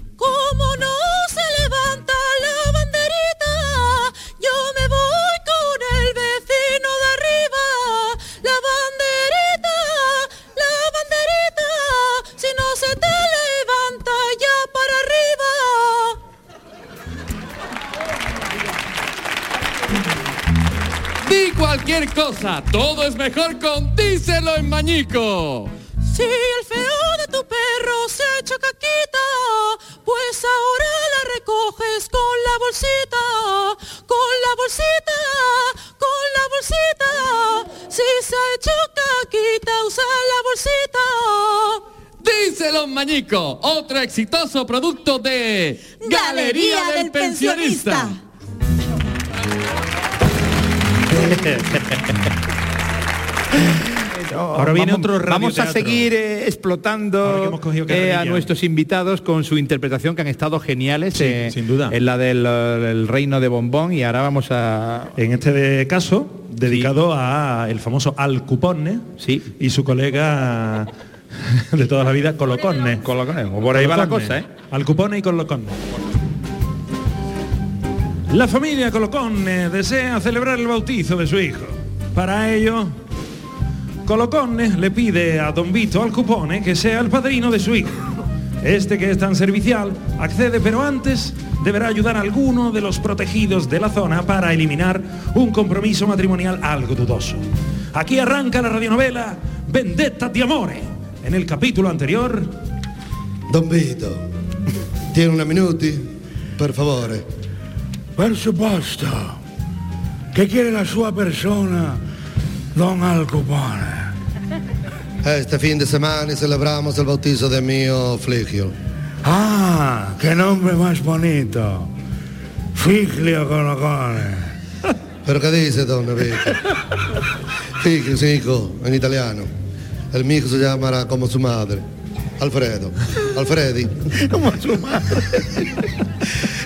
Cualquier cosa, todo es mejor con Díselo en Mañico. Si el feo de tu perro se ha hecho caquita, pues ahora la recoges con la bolsita, con la bolsita, con la bolsita. Si se ha hecho caquita, usa la bolsita. Díselo en Mañico, otro exitoso producto de Galería, del, Pensionista. Ahora viene vamos, otro Vamos a seguir eh, explotando eh, a nuestros invitados con su interpretación que han estado geniales Sí, eh, sin duda. en la del el reino de Bombón y ahora vamos a En este de- caso, dedicado a el famoso Al Cupone Sí. y su colega de toda la vida, Colocone. Colocone, o por ahí va la cosa, ¿eh? Al Cupone y Colocone. La familia Colocone desea celebrar el bautizo de su hijo. Para ello, Colocone le pide a Don Vito Al Cupone que sea el padrino de su hijo. Este que es tan servicial accede, pero antes deberá ayudar a alguno de los protegidos de la zona para eliminar un compromiso matrimonial algo dudoso. Aquí arranca la radionovela Vendetta di Amore. En el capítulo anterior, Don Vito, tiene una minuti? Per favore. Per supuesto. Che quiere la sua persona, Don Alcopone? Este fin de semana celebramos el bautizo de mio Fligio. Ah, qué nombre más bonito. Figlio Colocone. ¿Pero qué dice, don Vito? Figlio, sí, hijo, en italiano. El mi hijo se llamará como su madre. Alfredo. Alfredi. Como su madre.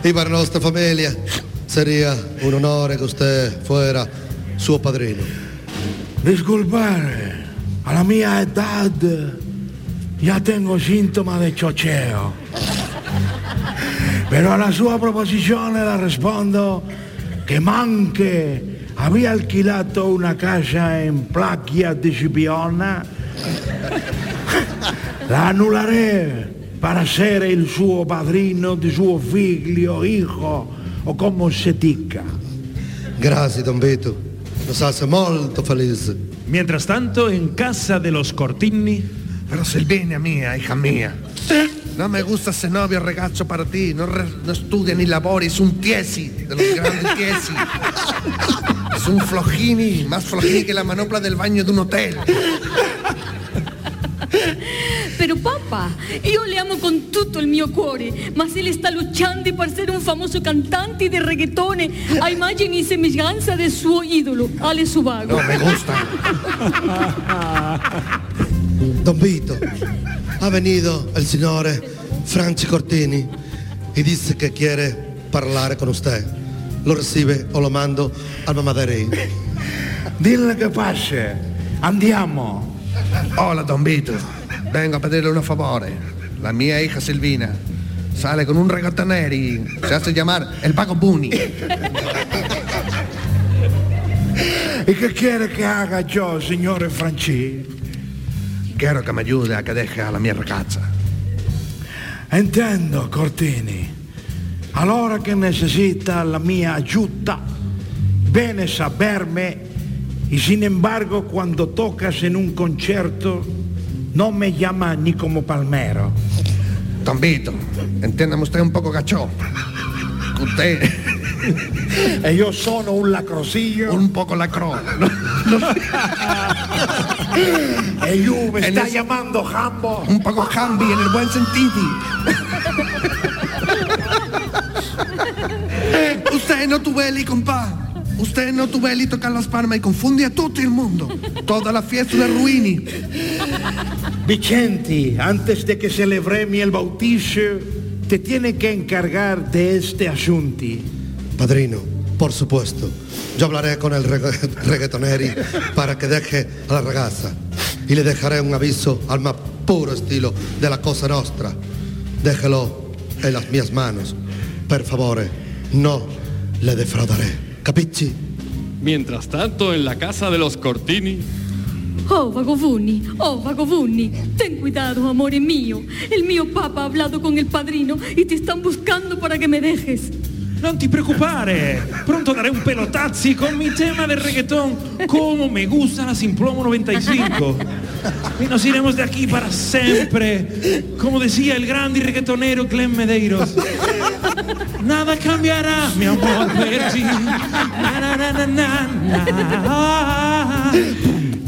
Y para nuestra familia sería un honor que usted fuera su padrino. Disculpare, a la mia edad ya tengo síntomas de chocheo. Pero a la sua proposizione la rispondo che manche había alquilato una casa en Placchia di Scipiona. La annularé para ser il suo padrino di suo figlio, hijo o como se dica. Grazie, don Vito. Nos hace molto feliz. mientras tanto, en casa de los Cortini, Pero Silvina mía, hija mía. No me gusta ese novio ragazzo para ti. No, re- no estudia ni labori, es un tiesi, de los grandes tiesi. Es un flojini, más flojini que la manopla del baño de un hotel. Però papà, io le amo con tutto il mio cuore, ma se le sta lucciando per essere un famoso cantante di reggaetone a immagini e semejanza del suo idolo, Ale Subago. No me gusta. Don Vito, ha venido el signore Franci Cortini y dice que quiere parlare con usted. Lo recibe o lo mando al mamaderei. Dille che passa, andiamo. Hola, Don Vito. Vengo a pedirle un favore. La mia hija Silvina sale con un reggaetonero y se hace llamar el Paco Buni. ¿Y qué quiere que haga yo, signore Franci? Quiero que me ayude a que deje a la mia ragazza. Entiendo, Cortini. Allora che necesita la mia ayuda, bene saberme, y sin embargo cuando tocas en un concierto, no me llama ni como palmero. Vito, entiéndame usted un poco gachó. Que Usted E io sono un lacrosillo. un poco lacró. E io me En sta es- llamando Jambo. Un poco jambi en el buen sentido. Usted no tuveli, compa. Usted no tuveli tocar las palmas y confunde a todo el mundo. Toda la fiesta de ruini. Vicenti, antes de que celebremos el bautizo, te tiene que encargar de este asunto. Padrino, por supuesto. Yo hablaré con el regga- reggaetoneri para que deje a la ragazza y le dejaré un aviso al más puro estilo de la cosa nostra. Déjelo en las mías manos. Per favore, no le defraudaré. Capisci? Mientras tanto, en la casa de los Cortini, Oh, Vagovunni, oh, Vagovunni, ten cuidado, amore mío. El mío papá ha hablado con el padrino y te están buscando para que me dejes. non ti preoccupare, pronto daré un pelotazzi con mi tema del reggaetón, como me gusta la Simplomo 95. Y nos iremos de aquí para siempre, como decía el grande reggaetonero Glenn Medeiros. Nada cambiará, mi amor, per ti. Na, na, na, na, na, na.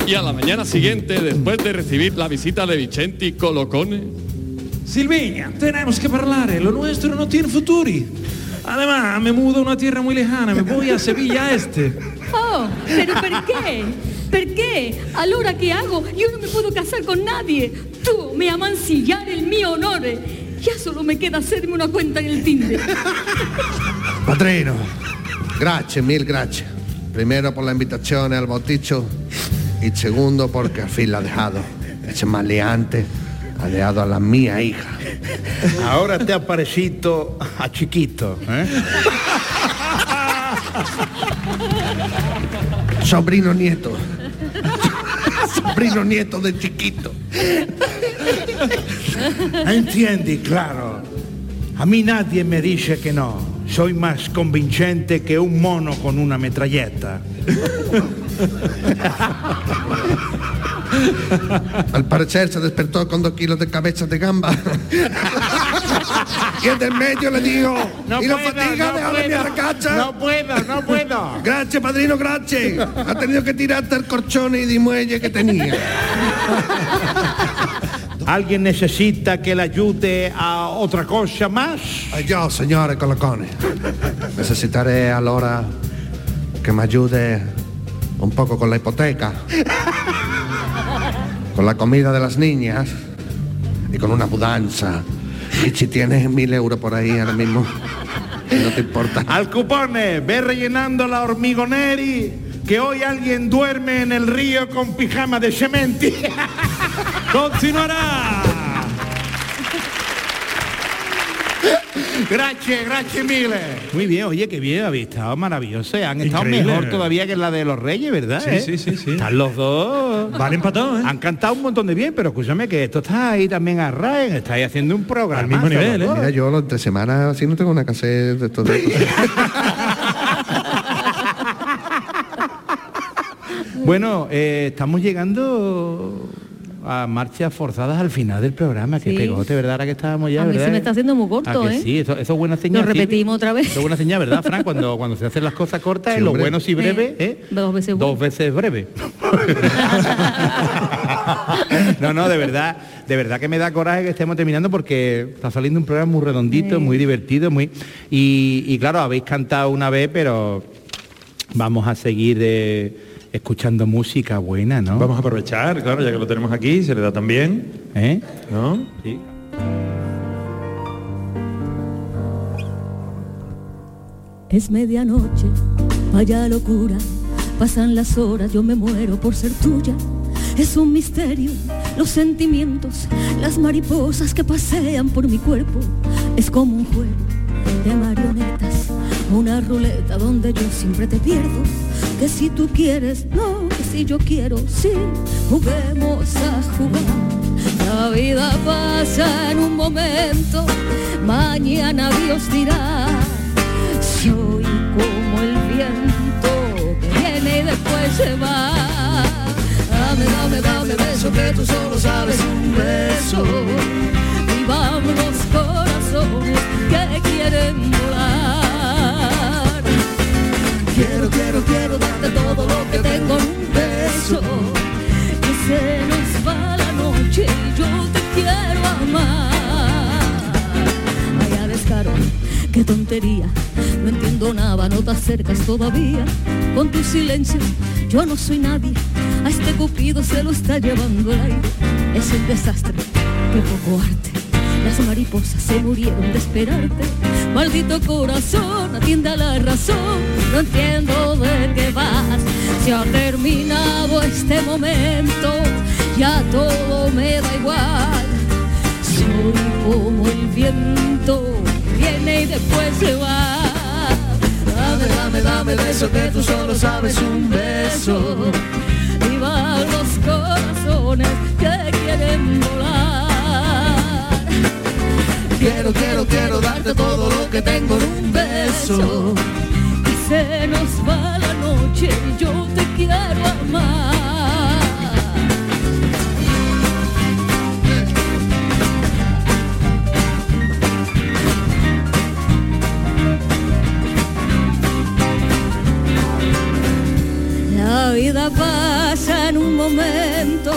y a la mañana siguiente, después de recibir la visita de Vicenti Colocone, Silvina, tenemos que parlare, lo nuestro no tiene futuri. Además, me mudo a una tierra muy lejana, me voy a Sevilla Este. Oh, pero ¿por qué? ¿Per qué? Allora che hago? Yo no me puedo casar con nadie. Tú me a mancillar el mio onore. Ya solo me queda hacerme una cuenta en el Tinder. Padrino, grazie, mil gracias. Primero por la invitación al bautizo y segundo porque al fin la ha dejado. Ese maleante ha dejado a la mía hija. Ahora te ha parecido a chiquito, ¿eh? Sobrino nieto. Sobrino nieto de chiquito. Entiende, claro. A mí nadie me dice que no. Soy más convincente que un mono con una metralleta. Al parecer se despertó con dos kilos de cabeza de gamba. y el del medio le digo, No y no puedo, fatiga, no déjame mi puedo. arcacha. No puedo, no puedo. Gracias, padrino, gracias. Ha tenido que tirar hasta el corchón y de muelle que tenía. ¿Alguien necesita que le ayude a otra cosa más? Yo, señores colocones. Necesitaré allora que me ayude un poco con la hipoteca, con la comida de las niñas y con una mudanza. Y si tienes mil euros por ahí ahora mismo, no te importa. Al cupone, ve rellenando la hormigoneri, que hoy alguien duerme en el río con pijama de cementi. Continuará. Gracias, gracias mille. Muy bien, oye, qué bien, habéis estado maravillosos. Han estado Increíble. mejor todavía que la de los Reyes, ¿verdad? Sí, eh? sí, sí, sí. Están los dos. Vale empatado, ¿eh? Han cantado un montón de bien, pero escúchame que esto está ahí también a Raen, estáis haciendo un programa. Al mismo nivel, ¿eh? Mira, yo lo entre semanas así no tengo una cassette de todo. Bueno, eh, estamos llegando a marchas forzadas al final del programa. Qué Sí. pegote, ¿verdad? Ahora que estábamos ya, A mí ¿verdad? se me está haciendo muy corto, ¿A que ¿eh? Sí, eso, eso es buena señal. Lo sí. repetimos otra vez. Eso es buena señal, ¿verdad, Fran? Cuando, cuando se hacen las cosas cortas, Sí, en lo bueno y breve, Sí. ¿eh? Dos veces Dos veces breve. no, no, de verdad, de verdad que me da coraje que estemos terminando porque está saliendo un programa muy redondito, muy divertido, muy. Y, y claro, habéis cantado una vez, pero vamos a seguir eh, escuchando música buena, ¿no? Vamos a aprovechar, claro, ya que lo tenemos aquí, se le da también, ¿Eh? ¿no? Sí. Es medianoche, vaya locura, pasan las horas, yo me muero por ser tuya. Es un misterio, los sentimientos, las mariposas que pasean por mi cuerpo. Es como un juego de marionetas, una ruleta donde yo siempre te pierdo. Que si tú quieres, no, que si yo quiero, sí, juguemos a jugar. La vida pasa en un momento, mañana Dios dirá. Soy como el viento que viene y después se va. Dame, dame, dame beso que tú solo sabes un beso. Y vamos corazones que quieren volar. Quiero, quiero, darte todo lo que tengo en un beso. Que se nos va la noche y yo te quiero amar. Vaya descaro, qué tontería. No entiendo nada, no te acercas todavía. Con tu silencio, yo no soy nadie. A este cupido se lo está llevando el. Es un desastre, qué poco arte. Las mariposas se murieron de esperarte. Maldito corazón, atiende a la razón. No entiendo de qué vas. Se ha terminado este momento. Ya todo me da igual. Soy como el viento. Viene y después se va. Dame, dame, dame beso que tú solo sabes un beso. Y van los corazones que quieren volar. Quiero, quiero, quiero darte todo lo que tengo en un beso. Se nos va la noche y yo te quiero amar. La vida pasa en un momento,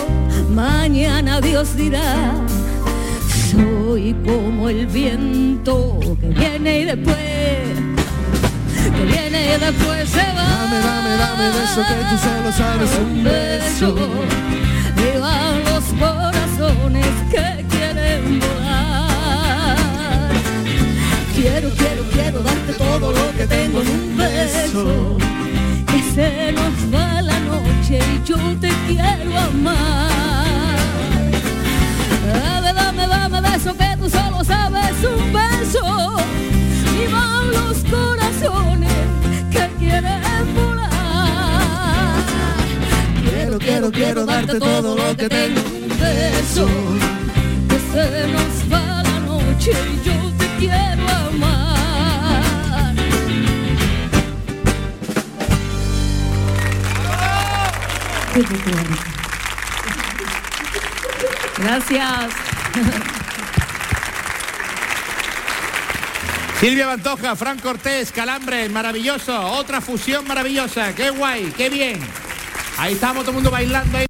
mañana Dios dirá. Soy como el viento que viene y después, que viene y después se va. Dame, dame, dame beso que tú solo sabes un beso. Vivan los corazones que quieren volar. Quiero, quiero, quiero darte todo lo que tengo en un beso. Que se nos va la noche y yo te quiero amar. Dame, dame, dame beso que tú solo sabes un beso. Vivan los corazones Quiero, quiero, darte todo lo que tengo en un beso. Que se nos va la noche y yo te quiero amar. Gracias. Silvia Pantoja, Fran Cortés, Calambre, maravilloso. Otra fusión maravillosa. Qué guay, qué bien. Ahí estamos todo el mundo bailando ahí.